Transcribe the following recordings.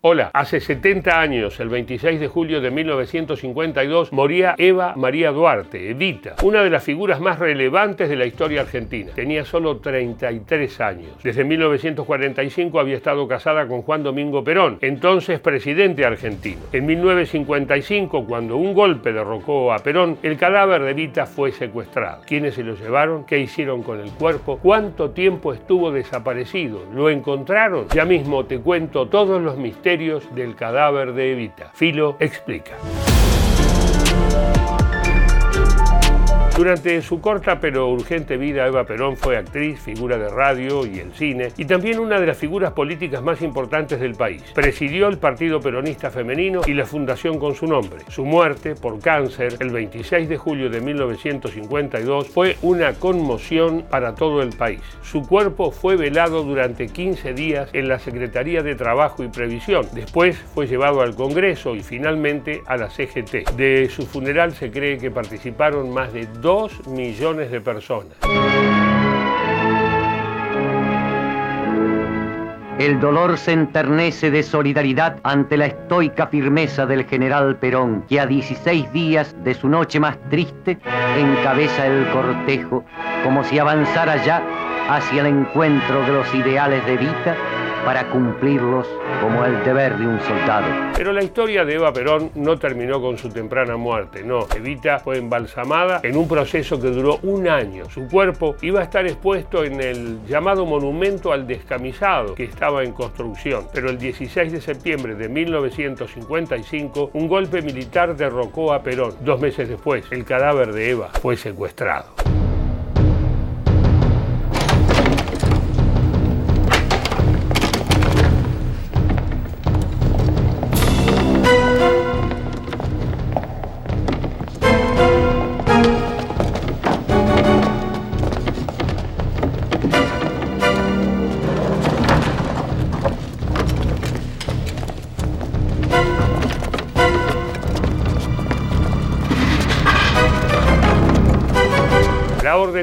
Hola, hace 70 años, el 26 de julio de 1952, moría Eva María Duarte, Evita, una de las figuras más relevantes de la historia argentina. Tenía solo 33 años. Desde 1945 había estado casada con Juan Domingo Perón, entonces presidente argentino. En 1955, cuando un golpe derrocó a Perón, el cadáver de Evita fue secuestrado. ¿Quiénes se lo llevaron? ¿Qué hicieron con el cuerpo? ¿Cuánto tiempo estuvo desaparecido? ¿Lo encontraron? Ya mismo te cuento todos los misterios del cadáver de Evita. Filo explica. Durante su corta pero urgente vida, Eva Perón fue actriz, figura de radio y el cine, y también una de las figuras políticas más importantes del país. Presidió el Partido Peronista Femenino y la fundación con su nombre. Su muerte por cáncer el 26 de julio de 1952 fue una conmoción para todo el país. Su cuerpo fue velado durante 15 días en la Secretaría de Trabajo y Previsión. Después fue llevado al Congreso y finalmente a la CGT. De su funeral se cree que participaron más de 2 millones de personas. El dolor se enternece de solidaridad ante la estoica firmeza del general Perón, que a 16 días de su noche más triste encabeza el cortejo, como si avanzara ya hacia el encuentro de los ideales de vida para cumplirlos como el deber de un soldado. Pero la historia de Eva Perón no terminó con su temprana muerte, no. Evita fue embalsamada en un proceso que duró un año. Su cuerpo iba a estar expuesto en el llamado monumento al descamisado que estaba en construcción. Pero el 16 de septiembre de 1955, un golpe militar derrocó a Perón. Dos meses después, el cadáver de Eva fue secuestrado.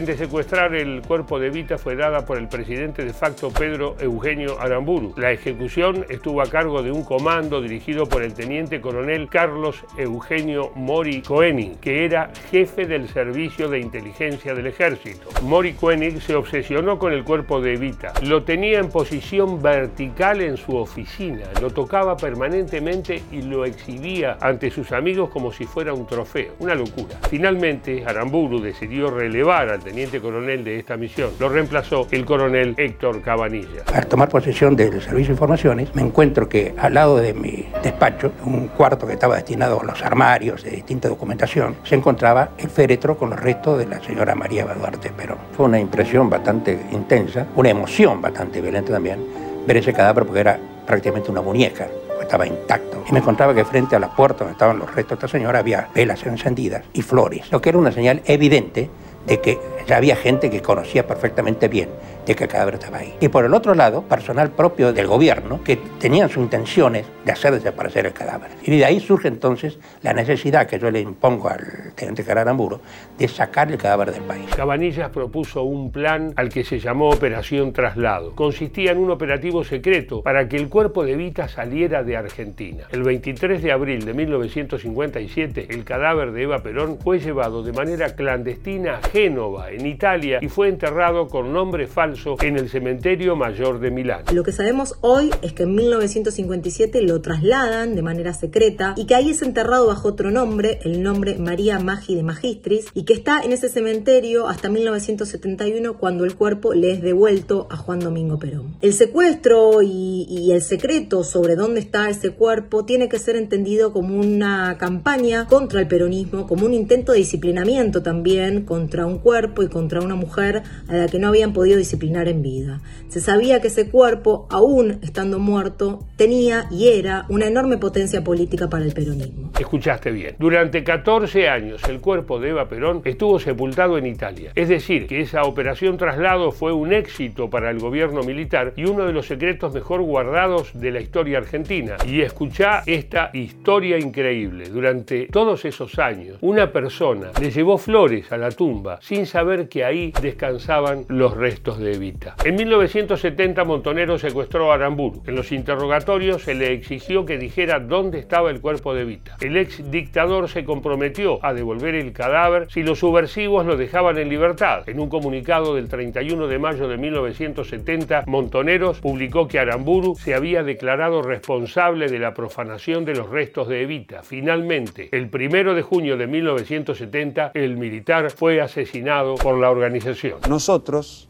De secuestrar el cuerpo de Evita fue dada por el presidente de facto Pedro Eugenio Aramburu. La ejecución estuvo a cargo de un comando dirigido por el teniente coronel Carlos Eugenio Mori Koenig, que era jefe del servicio de inteligencia del ejército. Mori Koenig se obsesionó con el cuerpo de Evita. Lo tenía en posición vertical en su oficina, lo tocaba permanentemente y lo exhibía ante sus amigos como si fuera un trofeo. Una locura. Finalmente, Aramburu decidió relevar al teniente coronel de esta misión. Lo reemplazó el coronel Héctor Cabanilla. Al tomar posesión del Servicio de Informaciones, me encuentro que al lado de mi despacho, un cuarto que estaba destinado a los armarios de distinta documentación, se encontraba el féretro con los restos de la señora María Duarte Perón. Fue una impresión bastante intensa, una emoción bastante violenta también, ver ese cadáver porque era prácticamente una muñeca estaba intacto. Y me encontraba que frente a la puerta donde estaban los restos de esta señora había velas encendidas y flores, lo que era una señal evidente de que había gente que conocía perfectamente bien de que el cadáver estaba ahí. Y por el otro lado, personal propio del gobierno que tenían sus intenciones de hacer desaparecer el cadáver. Y de ahí surge entonces la necesidad que yo le impongo al teniente Cararamburo de sacar el cadáver del país. Cabanillas propuso un plan al que se llamó Operación Traslado. Consistía en un operativo secreto para que el cuerpo de Evita saliera de Argentina. El 23 de abril de 1957, el cadáver de Eva Perón fue llevado de manera clandestina a Génova, en Italia, y fue enterrado con nombre falso en el cementerio mayor de Milán. Lo que sabemos hoy es que en 1957 lo trasladan de manera secreta y que ahí es enterrado bajo otro nombre, el nombre María Maggi de Magistris, y que está en ese cementerio hasta 1971 cuando el cuerpo le es devuelto a Juan Domingo Perón. El secuestro y, y el secreto sobre dónde está ese cuerpo tiene que ser entendido como una campaña contra el peronismo, como un intento de disciplinamiento también contra un cuerpo y contra una mujer a la que no habían podido disciplinar en vida. Se sabía que ese cuerpo, aún estando muerto, tenía y era una enorme potencia política para el peronismo. Escuchaste bien. Durante 14 años el cuerpo de Eva Perón estuvo sepultado en Italia. Es decir, que esa operación traslado fue un éxito para el gobierno militar y uno de los secretos mejor guardados de la historia argentina. Y escuchá esta historia increíble. Durante todos esos años, una persona le llevó flores a la tumba sin saber que ahí descansaban los restos de Evita. En 1970 Montonero secuestró a Aramburu. En los interrogatorios se le exigió que dijera dónde estaba el cuerpo de Evita. El ex dictador se comprometió a devolver el cadáver si los subversivos lo dejaban en libertad. En un comunicado del 31 de mayo de 1970, Montoneros publicó que Aramburu se había declarado responsable de la profanación de los restos de Evita. Finalmente, el 1 de junio de 1970, el militar fue asesinado por la organización. Nosotros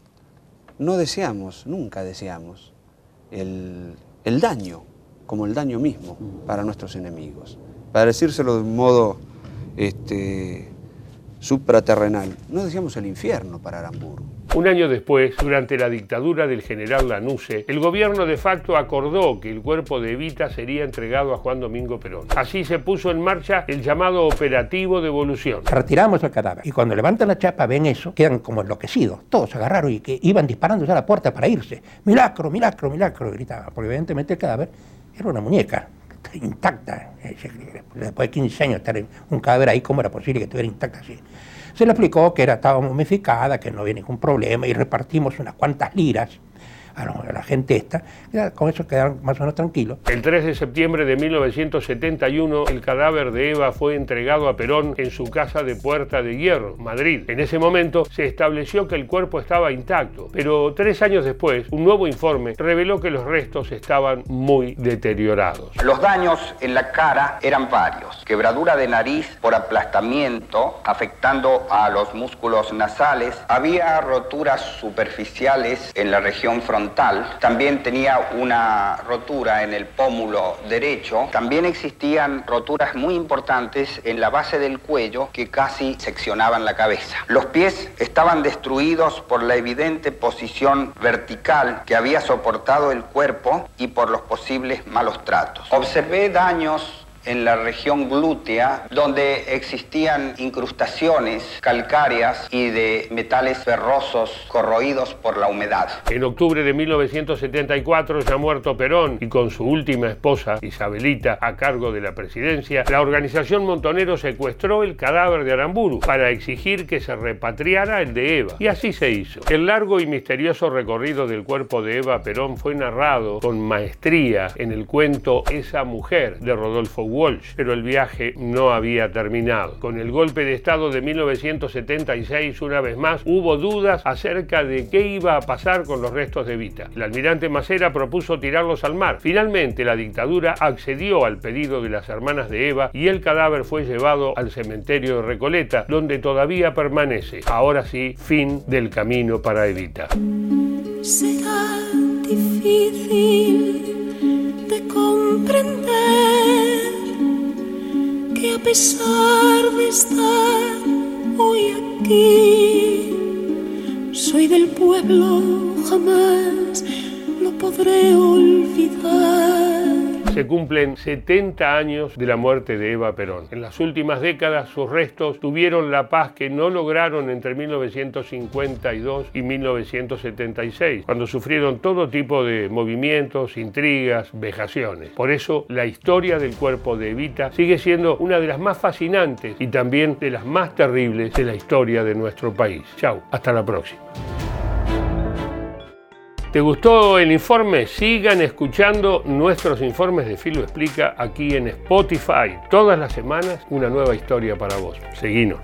no deseamos, nunca deseamos, el, el daño, como el daño mismo para nuestros enemigos. Para decírselo de un modo este, supraterrenal, no deseamos el infierno para Aramburu. Un año después, durante la dictadura del general Lanuse, el gobierno de facto acordó que el cuerpo de Evita sería entregado a Juan Domingo Perón. Así se puso en marcha el llamado operativo de evolución. Retiramos el cadáver y cuando levantan la chapa ven eso, quedan como enloquecidos. Todos agarraron y que iban disparando a la puerta para irse. Milagro, milagro, milagro, gritaban, porque evidentemente el cadáver era una muñeca intacta. Después de 15 años estar un cadáver ahí, ¿cómo era posible que estuviera intacta así? Se le explicó que era, estaba momificada, que no había ningún problema y repartimos unas cuantas liras a, la gente esta, con eso quedaron más o menos tranquilos. El 3 de septiembre de 1971, el cadáver de Eva fue entregado a Perón en su casa de Puerta de Hierro, Madrid. En ese momento se estableció que el cuerpo estaba intacto, pero tres años después, un nuevo informe reveló que los restos estaban muy deteriorados. Los daños en la cara eran varios. Quebradura de nariz por aplastamiento, afectando a los músculos nasales. Había roturas superficiales en la región también tenía una rotura en el pómulo derecho, también existían roturas muy importantes en la base del cuello que casi seccionaban la cabeza. Los pies estaban destruidos por la evidente posición vertical que había soportado el cuerpo y por los posibles malos tratos. Observé daños en la región glútea, donde existían incrustaciones calcáreas y de metales ferrosos corroídos por la humedad. En octubre de 1974, ya muerto Perón y con su última esposa, Isabelita, a cargo de la presidencia, la organización Montonero secuestró el cadáver de Aramburu para exigir que se repatriara el de Eva. Y así se hizo. El largo y misterioso recorrido del cuerpo de Eva Perón fue narrado con maestría en el cuento Esa mujer de Rodolfo Walsh, pero el viaje no había terminado. Con el golpe de Estado de 1976, una vez más, hubo dudas acerca de qué iba a pasar con los restos de Vita. El almirante Macera propuso tirarlos al mar. Finalmente, la dictadura accedió al pedido de las hermanas de Eva y el cadáver fue llevado al cementerio de Recoleta, donde todavía permanece. Ahora sí, fin del camino para Evita. Será difícil de comprender que a pesar de estar hoy aquí, soy del pueblo, jamás lo podré olvidar se cumplen 70 años de la muerte de Eva Perón. En las últimas décadas sus restos tuvieron la paz que no lograron entre 1952 y 1976, cuando sufrieron todo tipo de movimientos, intrigas, vejaciones. Por eso la historia del cuerpo de Evita sigue siendo una de las más fascinantes y también de las más terribles de la historia de nuestro país. Chao, hasta la próxima. ¿Te gustó el informe? Sigan escuchando nuestros informes de Filo Explica aquí en Spotify. Todas las semanas una nueva historia para vos. Seguinos.